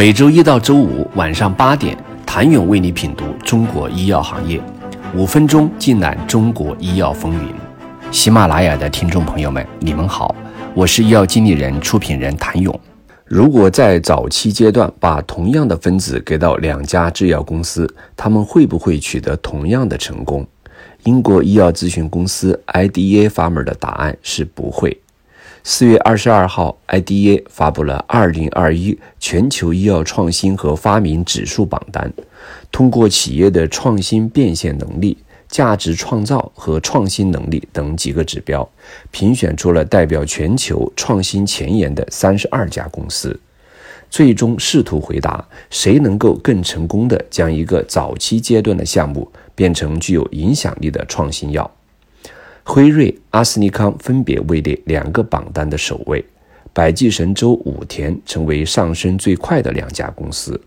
每周一到周五晚上八点，谭勇为你品读中国医药行业，五分钟尽览中国医药风云。喜马拉雅的听众朋友们，你们好，我是医药经理人、出品人谭勇。如果在早期阶段把同样的分子给到两家制药公司，他们会不会取得同样的成功？英国医药咨询公司 IDA Pharma 的答案是不会。四月二十二号，IDA 发布了二零二一全球医药创新和发明指数榜单，通过企业的创新变现能力、价值创造和创新能力等几个指标，评选出了代表全球创新前沿的三十二家公司，最终试图回答谁能够更成功地将一个早期阶段的项目变成具有影响力的创新药。辉瑞、阿斯利康分别位列两个榜单的首位，百济神州、武田成为上升最快的两家公司。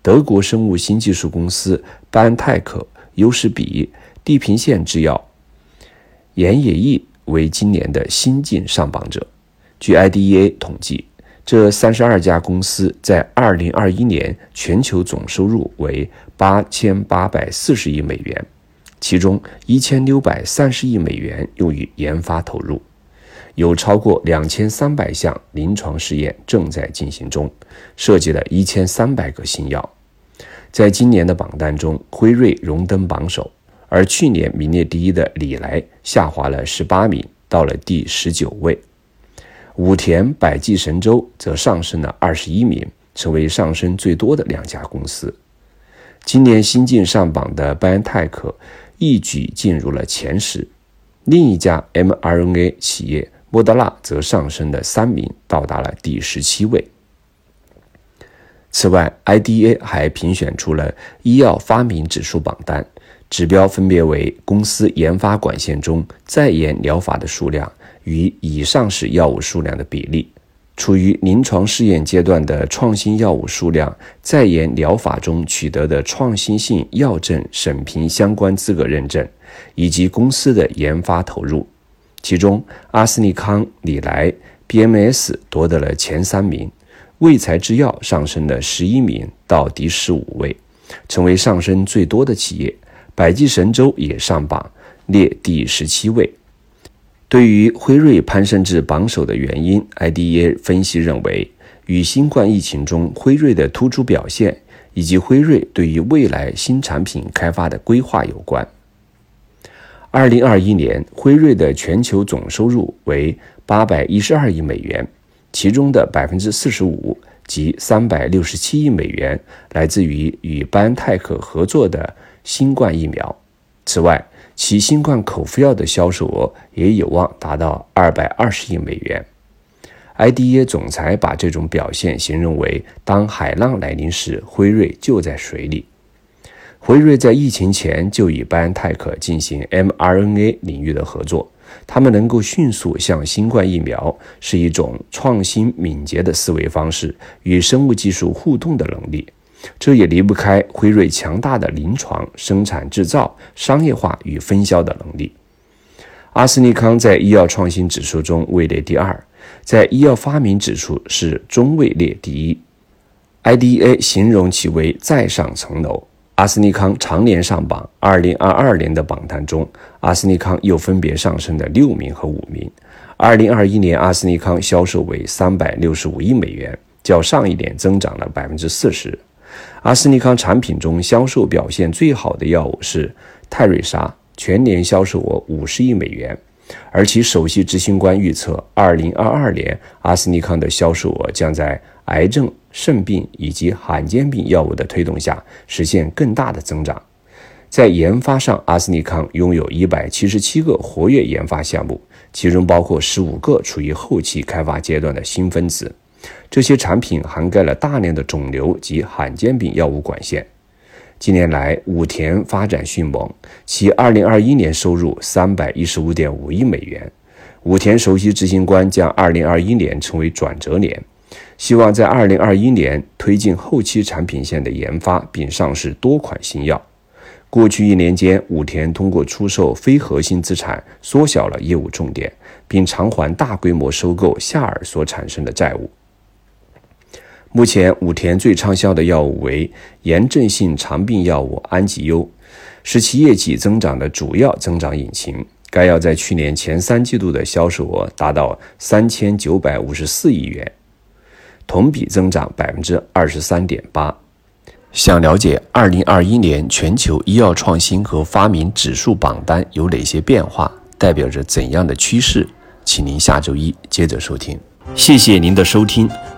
德国生物新技术公司班泰克、优士比、地平线制药、岩野益为今年的新晋上榜者。据 IDEA 统计，这三十二家公司在二零二一年全球总收入为八千八百四十亿美元。其中一千六百三十亿美元用于研发投入，有超过两千三百项临床试验正在进行中，涉及了一千三百个新药。在今年的榜单中，辉瑞荣登榜首，而去年名列第一的礼来下滑了十八名，到了第十九位。武田、百济神州则上升了二十一名，成为上升最多的两家公司。今年新晋上榜的拜恩泰克。一举进入了前十，另一家 mRNA 企业莫德纳则上升了三名，到达了第十七位。此外，IDA 还评选出了医药发明指数榜单，指标分别为公司研发管线中在研疗法的数量与已上市药物数量的比例。处于临床试验阶段的创新药物数量，在研疗法中取得的创新性药证审评相关资格认证，以及公司的研发投入。其中，阿斯利康、礼来、BMS 夺得了前三名，卫材制药上升了十一名到第十五位，成为上升最多的企业。百济神州也上榜，列第十七位。对于辉瑞攀升至榜首的原因，IDEA 分析认为，与新冠疫情中辉瑞的突出表现，以及辉瑞对于未来新产品开发的规划有关。二零二一年，辉瑞的全球总收入为八百一十二亿美元，其中的百分之四十五及三百六十七亿美元来自于与班泰克合作的新冠疫苗。此外，其新冠口服药的销售额也有望达到二百二十亿美元。IDA 总裁把这种表现形容为“当海浪来临时，辉瑞就在水里”。辉瑞在疫情前就与拜恩泰克进行 mRNA 领域的合作，他们能够迅速向新冠疫苗，是一种创新敏捷的思维方式与生物技术互动的能力。这也离不开辉瑞强大的临床生产制造、商业化与分销的能力。阿斯利康在医药创新指数中位列第二，在医药发明指数是中位列第一。Idea 形容其为再上层楼。阿斯利康常年上榜，2022年的榜单中，阿斯利康又分别上升了六名和五名。2021年，阿斯利康销售为365亿美元，较上一年增长了百分之四十。阿斯利康产品中销售表现最好的药物是泰瑞莎，全年销售额五十亿美元，而其首席执行官预测，二零二二年阿斯利康的销售额将在癌症、肾病以及罕见病药物的推动下实现更大的增长。在研发上，阿斯利康拥有一百七十七个活跃研发项目，其中包括十五个处于后期开发阶段的新分子。这些产品涵盖了大量的肿瘤及罕见病药物管线。近年来，武田发展迅猛，其2021年收入315.5亿美元。武田首席执行官将2021年称为转折年，希望在2021年推进后期产品线的研发，并上市多款新药。过去一年间，武田通过出售非核心资产，缩小了业务重点，并偿还大规模收购夏尔所产生的债务。目前武田最畅销的药物为炎症性肠病药物安吉优，是其业绩增长的主要增长引擎。该药在去年前三季度的销售额达到三千九百五十四亿元，同比增长百分之二十三点八。想了解二零二一年全球医药创新和发明指数榜单有哪些变化，代表着怎样的趋势？请您下周一接着收听。谢谢您的收听。